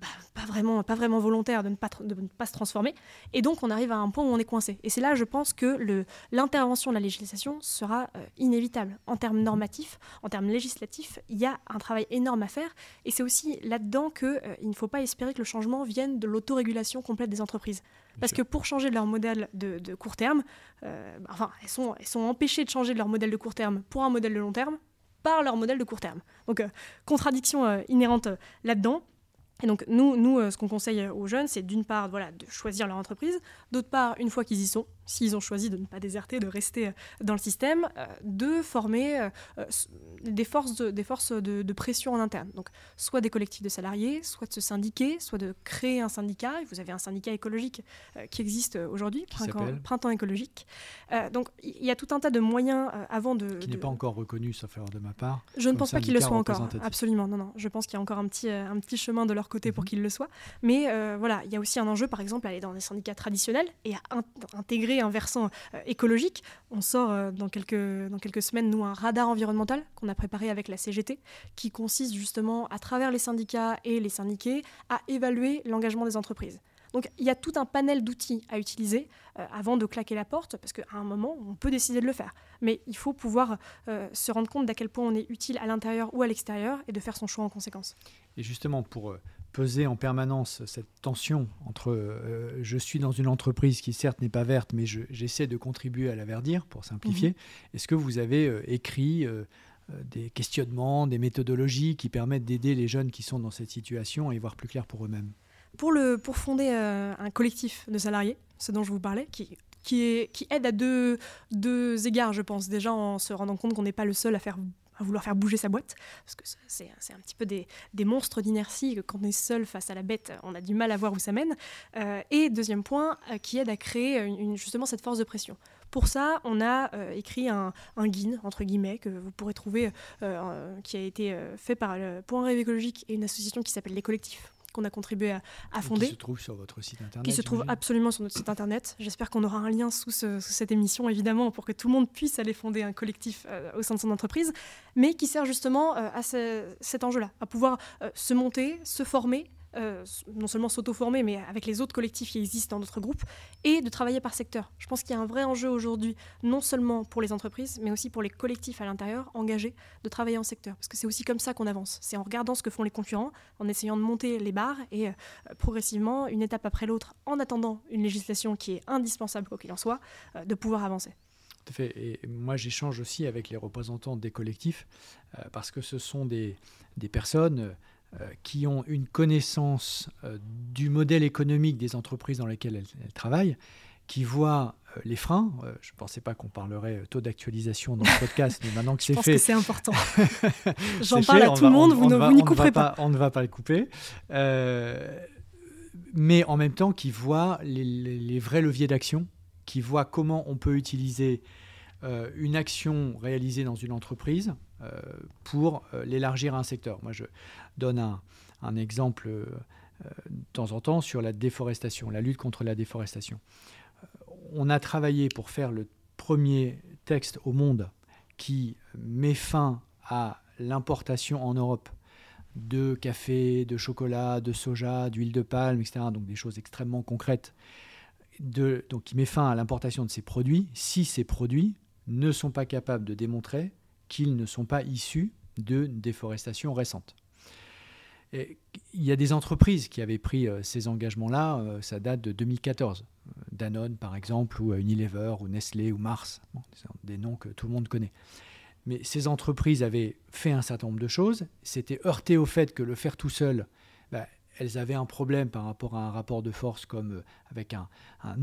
Speaker 2: bah, pas, vraiment, pas vraiment volontaire, de ne pas, de ne pas se transformer. Et donc on arrive à un point où on est coincé. Et c'est là, je pense, que l'intervention de la législation sera euh, inévitable. En termes normatifs, en termes législatifs, il y a un travail énorme à faire. Et c'est aussi là-dedans qu'il euh, il ne faut pas espérer que le changement vienne de l'autorégulation complète des entreprises. Parce que pour changer leur modèle de, de court terme, euh, bah, enfin, elles sont, elles sont empêchées de changer leur modèle de court terme pour un modèle de long terme par leur modèle de court terme. Donc, contradiction inhérente là-dedans. Et donc, nous, nous ce qu'on conseille aux jeunes, c'est d'une part voilà, de choisir leur entreprise, d'autre part, une fois qu'ils y sont, s'ils ont choisi de ne pas déserter, de rester euh, dans le système, euh, de former euh, des forces, de, des forces de, pression en interne. Donc, soit des collectifs de salariés, soit de se syndiquer, soit de créer un syndicat. Vous avez un syndicat écologique qui existe aujourd'hui, Printemps, écologique. donc, il y a tout un tas de moyens avant de.
Speaker 1: Qui n'est pas encore reconnu, sauf erreur de ma part.
Speaker 2: Je ne pense pas qu'il le soit encore. Absolument, non, non. Je pense qu'il y a encore un petit, un petit chemin de leur côté pour mhm. qu'il le soit. Mais voilà, il y a aussi un enjeu, par exemple, à aller dans des syndicats traditionnels et à intégrer un versant euh, écologique. On sort euh, dans, quelques, dans quelques semaines, nous, un radar environnemental qu'on a préparé avec la CGT, qui consiste justement, à travers les syndicats et les syndiqués, à évaluer l'engagement des entreprises. Donc il y a tout un panel d'outils à utiliser euh, avant de claquer la porte, parce qu'à un moment, on peut décider de le faire. Mais il faut pouvoir se rendre compte d'à quel point on est utile à l'intérieur ou à l'extérieur et de faire son choix en conséquence.
Speaker 1: Et justement, pour peser en permanence cette tension entre euh, je suis dans une entreprise qui certes n'est pas verte, mais j'essaie de contribuer à la verdir, pour simplifier. Mhm. Est-ce que vous avez euh, écrit euh, des questionnements, des méthodologies qui permettent d'aider les jeunes qui sont dans cette situation à y voir plus clair pour eux-mêmes?
Speaker 2: Pour, le, pour fonder un collectif de salariés, ce dont je vous parlais, qui, qui, est, qui aide à deux, deux égards, je pense. Déjà en se rendant compte qu'on n'est pas le seul à faire à vouloir faire bouger sa boîte, parce que c'est un petit peu des, monstres d'inertie, que quand on est seul face à la bête, on a du mal à voir où ça mène. Euh, et deuxième point, euh, qui aide à créer justement cette force de pression. Pour ça, on a euh, écrit un, guide, entre guillemets, que vous pourrez trouver, qui a été fait par le Point Rêve écologique et une association qui s'appelle Les Collectifs, qu'on a contribué à, fonder. Qui
Speaker 1: se trouve sur votre site internet.
Speaker 2: Qui se trouve absolument sur notre site internet. J'espère qu'on aura un lien sous, cette émission, évidemment, pour que tout le monde puisse aller fonder un collectif euh, au sein de son entreprise, mais qui sert justement euh, à cet enjeu-là, à pouvoir euh, se monter, se former euh, non seulement s'auto-former, mais avec les autres collectifs qui existent dans notre groupe, et de travailler par secteur. Je pense qu'il y a un vrai enjeu aujourd'hui, non seulement pour les entreprises, mais aussi pour les collectifs à l'intérieur engagés, de travailler en secteur. Parce que c'est aussi comme ça qu'on avance. C'est en regardant ce que font les concurrents, en essayant de monter les barres, et euh, progressivement, une étape après l'autre, en attendant une législation qui est indispensable, quoi qu'il en soit, euh, de pouvoir avancer.
Speaker 1: Tout à fait. Et moi, j'échange aussi avec les représentants des collectifs, parce que ce sont des, des personnes qui ont une connaissance du modèle économique des entreprises dans lesquelles elles travaillent, qui voient euh, les freins. Euh, je ne pensais pas qu'on parlerait euh, taux d'actualisation dans le podcast, mais maintenant que c'est fait.
Speaker 2: que c'est important. J'en parle à tout le monde, vous, n'y couperez
Speaker 1: pas, On ne va pas le couper. mais en même temps, qui voient les, vrais leviers d'action, qui voient comment on peut utiliser une action réalisée dans une entreprise pour l'élargir à un secteur. Moi, je donne un, exemple de temps en temps sur la déforestation, la lutte contre la déforestation on a travaillé pour faire le premier texte au monde qui met fin à l'importation en Europe de café, de chocolat, de soja, d'huile de palme, etc. Donc des choses extrêmement concrètes. donc qui met fin à l'importation de ces produits si ces produits ne sont pas capables de démontrer qu'ils ne sont pas issus de déforestation récente. il y a des entreprises qui avaient pris euh, ces engagements-là, euh, ça date de 2014. Danone par exemple, ou Unilever, ou Nestlé, ou Mars, des noms que tout le monde connaît. Mais ces entreprises avaient fait un certain nombre de choses, s'étaient heurtées au fait que le faire tout seul, bah, elles avaient un problème par rapport à un rapport de force comme euh, avec un,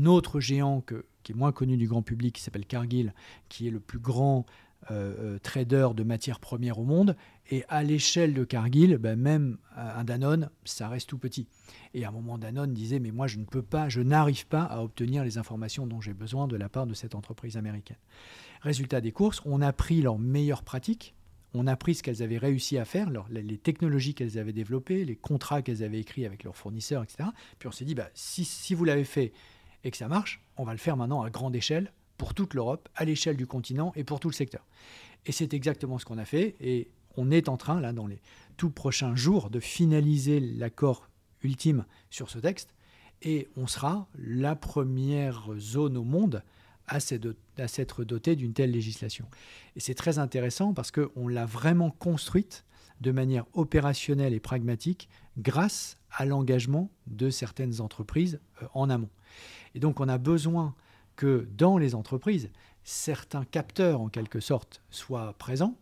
Speaker 1: autre géant qui est moins connu du grand public, qui s'appelle Cargill, qui est le plus grand euh, euh, trader de matières premières au monde. Et à l'échelle de Cargill, ben même un Danone, ça reste tout petit. Et à un moment, Danone disait, mais moi, je ne peux pas, je n'arrive pas à obtenir les informations dont j'ai besoin de la part de cette entreprise américaine. Résultat des courses, on a pris leurs meilleures pratiques, on a pris ce qu'elles avaient réussi à faire, les technologies qu'elles avaient développées, les contrats qu'elles avaient écrits avec leurs fournisseurs, etc. Puis on s'est dit, bah, si, si vous l'avez fait et que ça marche, on va le faire maintenant à grande échelle pour toute l'Europe, à l'échelle du continent et pour tout le secteur. Et c'est exactement ce qu'on a fait. Et on est en train, là, dans les tout prochains jours, de finaliser l'accord ultime sur ce texte. Et on sera la première zone au monde à s'être dotée d'une telle législation. Et c'est très intéressant parce qu'on l'a vraiment construite de manière opérationnelle et pragmatique grâce à l'engagement de certaines entreprises euh, en amont. Et donc on a besoin que dans les entreprises, certains capteurs en quelque sorte soient présents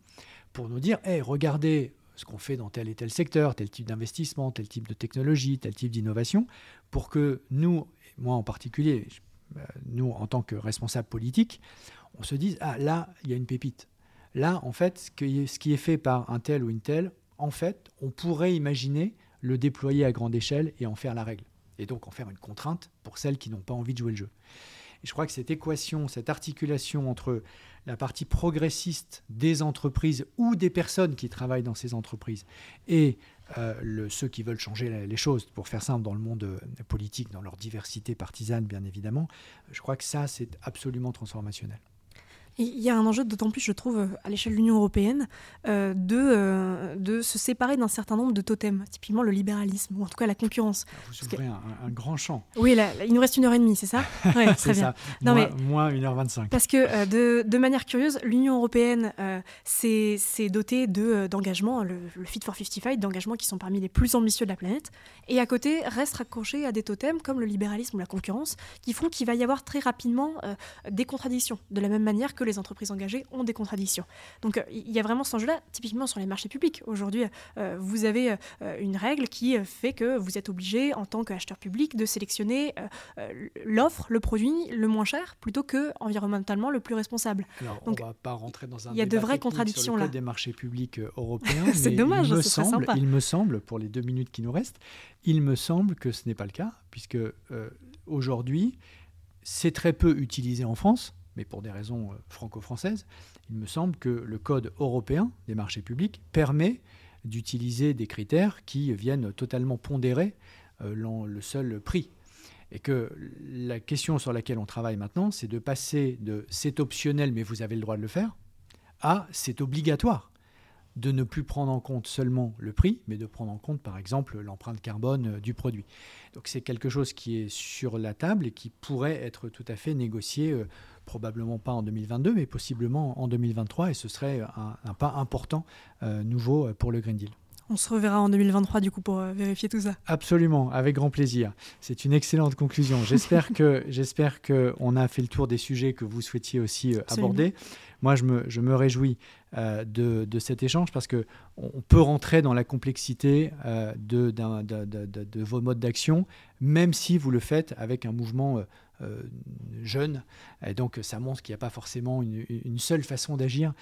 Speaker 1: pour nous dire, hey, regardez ce qu'on fait dans tel et tel secteur, tel type d'investissement, tel type de technologie, tel type d'innovation, pour que nous, moi en particulier, euh, nous en tant que responsables politiques, on se dise, ah là, il y a une pépite. Là, en fait, ce qui est fait par un tel ou une telle, en fait, on pourrait imaginer le déployer à grande échelle et en faire la règle. Et donc en faire une contrainte pour celles qui n'ont pas envie de jouer le jeu. Je crois que cette équation, cette articulation entre la partie progressiste des entreprises ou des personnes qui travaillent dans ces entreprises et euh, ceux qui veulent changer les choses, pour faire simple, dans le monde euh, politique, dans leur diversité partisane, bien évidemment, je crois que ça, c'est absolument transformationnel.
Speaker 2: Il y a un enjeu d'autant plus, je trouve, à l'échelle de l'Union européenne, euh, de, euh, de se séparer d'un certain nombre de totems, typiquement le libéralisme, ou en tout cas la concurrence.
Speaker 1: Ah, vous ouvrez un, grand champ.
Speaker 2: Oui, il nous reste une heure et demie, c'est ça?
Speaker 1: Oui, très bien. Ça. Non, mais, moins une heure vingt-cinq.
Speaker 2: Parce que, euh, de, de, manière curieuse, l'Union européenne s'est dotée d'engagements, le, le, Fit for 55, d'engagements qui sont parmi les plus ambitieux de la planète, et à côté reste raccroché à des totems comme le libéralisme ou la concurrence, qui font qu'il va y avoir très rapidement des contradictions, de la même manière que les entreprises engagées ont des contradictions. Donc il y a vraiment cet enjeu-là, typiquement sur les marchés publics. Aujourd'hui, euh, vous avez euh, une règle qui fait que vous êtes obligé, en tant qu'acheteur public, de sélectionner euh, l'offre, le produit le moins cher, plutôt que environnementalement le plus responsable.
Speaker 1: Alors, Donc, on va pas rentrer dans un
Speaker 2: Il y a de vraies contradictions le
Speaker 1: des marchés publics européens.
Speaker 2: C'est dommage,
Speaker 1: il me
Speaker 2: semble.
Speaker 1: Il me semble, pour les deux minutes qui nous restent, il me semble que ce n'est pas le cas, puisque aujourd'hui, c'est très peu utilisé en France mais pour des raisons euh, franco-françaises, il me semble que le code européen des marchés publics permet d'utiliser des critères qui viennent totalement pondérer euh, le seul prix. Et que la question sur laquelle on travaille maintenant, c'est de passer de c'est optionnel mais vous avez le droit de le faire à c'est obligatoire de ne plus prendre en compte seulement le prix, mais de prendre en compte par exemple l'empreinte carbone euh, du produit. Donc c'est quelque chose qui est sur la table et qui pourrait être tout à fait négocié probablement pas en 2022, mais possiblement en 2023, et ce serait un, pas important euh, nouveau euh, pour le Green Deal.
Speaker 2: On se reverra en 2023 du coup pour euh, vérifier tout ça.
Speaker 1: Absolument, avec grand plaisir. C'est une excellente conclusion. J'espère que j'espère que on a fait le tour des sujets que vous souhaitiez aussi aborder. moi, je me, je me réjouis euh, de, de, cet échange parce que on peut rentrer dans la complexité euh, de, de, de, vos modes d'action, même si vous le faites avec un mouvement euh, jeune. Et donc, ça montre qu'il n'y a pas forcément une, seule façon d'agir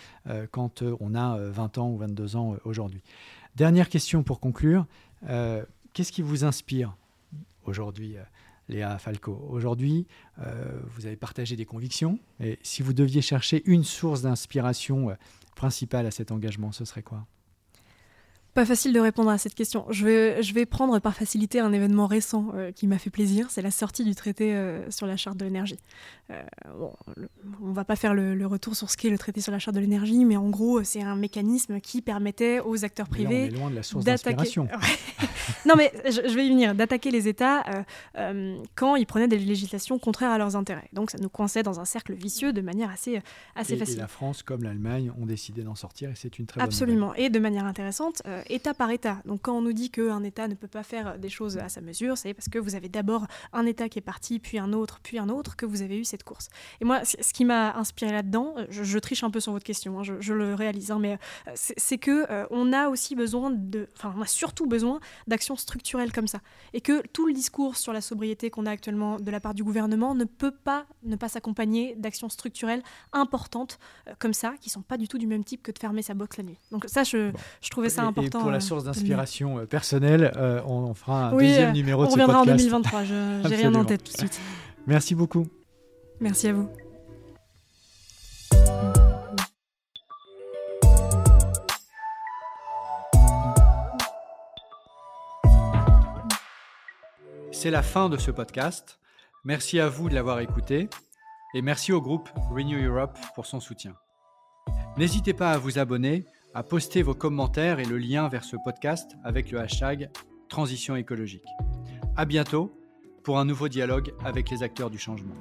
Speaker 1: quand on a 20 ans ou 22 ans aujourd'hui. Dernière question pour conclure. Qu'est-ce qui vous inspire aujourd'hui Léa Falco? Aujourd'hui, euh, vous avez partagé des convictions. Et si vous deviez chercher une source d'inspiration euh, principale à cet engagement, ce serait quoi?
Speaker 2: Pas facile de répondre à cette question. Je vais, je vais prendre par facilité un événement récent euh, qui m'a fait plaisir, c'est la sortie du traité euh, sur la charte de l'énergie. Euh, bon, on va pas faire le, retour sur ce qu'est le traité sur la charte de l'énergie, mais en gros, c'est un mécanisme qui permettait aux acteurs privés
Speaker 1: d'attaquer.
Speaker 2: non, mais je, vais y venir, d'attaquer les États quand ils prenaient des législations contraires à leurs intérêts. Donc ça nous coinçait dans un cercle vicieux de manière assez, assez facile.
Speaker 1: Et la France, comme l'Allemagne, ont décidé d'en sortir et c'est une très bonne
Speaker 2: Absolument. Et de manière intéressante État par État. Donc quand on nous dit qu'un État ne peut pas faire des choses à sa mesure, c'est parce que vous avez d'abord un État qui est parti, puis un autre, puis un autre, que vous avez eu cette course. Et moi, ce qui m'a inspiré là-dedans, euh, je, triche un peu sur votre question, hein, je, le réalise, hein, mais euh, c'est que euh, on a aussi besoin de, enfin, on a surtout besoin d'actions structurelles comme ça, et que tout le discours sur la sobriété qu'on a actuellement de la part du gouvernement ne peut pas ne pas s'accompagner d'actions structurelles importantes comme ça, qui sont pas du tout du même type que de fermer sa box la nuit. Donc ça, je, je trouvais ça important
Speaker 1: pour la source d'inspiration euh, personnelle, euh, on, fera un deuxième euh, numéro de ce podcast.
Speaker 2: On reviendra en 2023, je n'ai rien en tête tout de suite.
Speaker 1: Merci beaucoup.
Speaker 2: Merci à vous.
Speaker 1: C'est la fin de ce podcast. Merci à vous de l'avoir écouté et merci au groupe Renew Europe pour son soutien. N'hésitez pas à vous abonner à poster vos commentaires et le lien vers ce podcast avec le hashtag Transition écologique. À bientôt pour un nouveau dialogue avec les acteurs du changement.